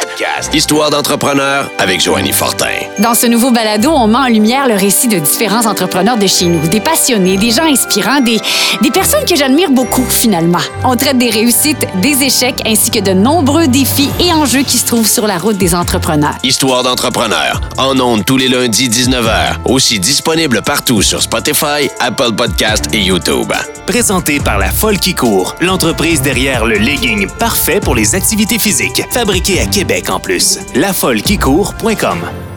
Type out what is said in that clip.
podcast. Histoire d'entrepreneur avec Joanny Fortin. Dans ce nouveau balado, on met en lumière le récit de différents entrepreneurs de chez nous, des passionnés, des gens inspirants, des, des personnes que j'admire beaucoup finalement. On traite des réussites, des échecs ainsi que de nombreux défis et enjeux qui se trouvent sur la route des entrepreneurs. Histoire d'entrepreneur. En ondes tous les lundis 19h. Aussi disponible partout sur Spotify, Apple Podcast et YouTube. Présenté par La Folle qui court, l'entreprise derrière le legging parfait pour les activités physiques. Fabriqué à Québec en plus. Lafollequicourt.com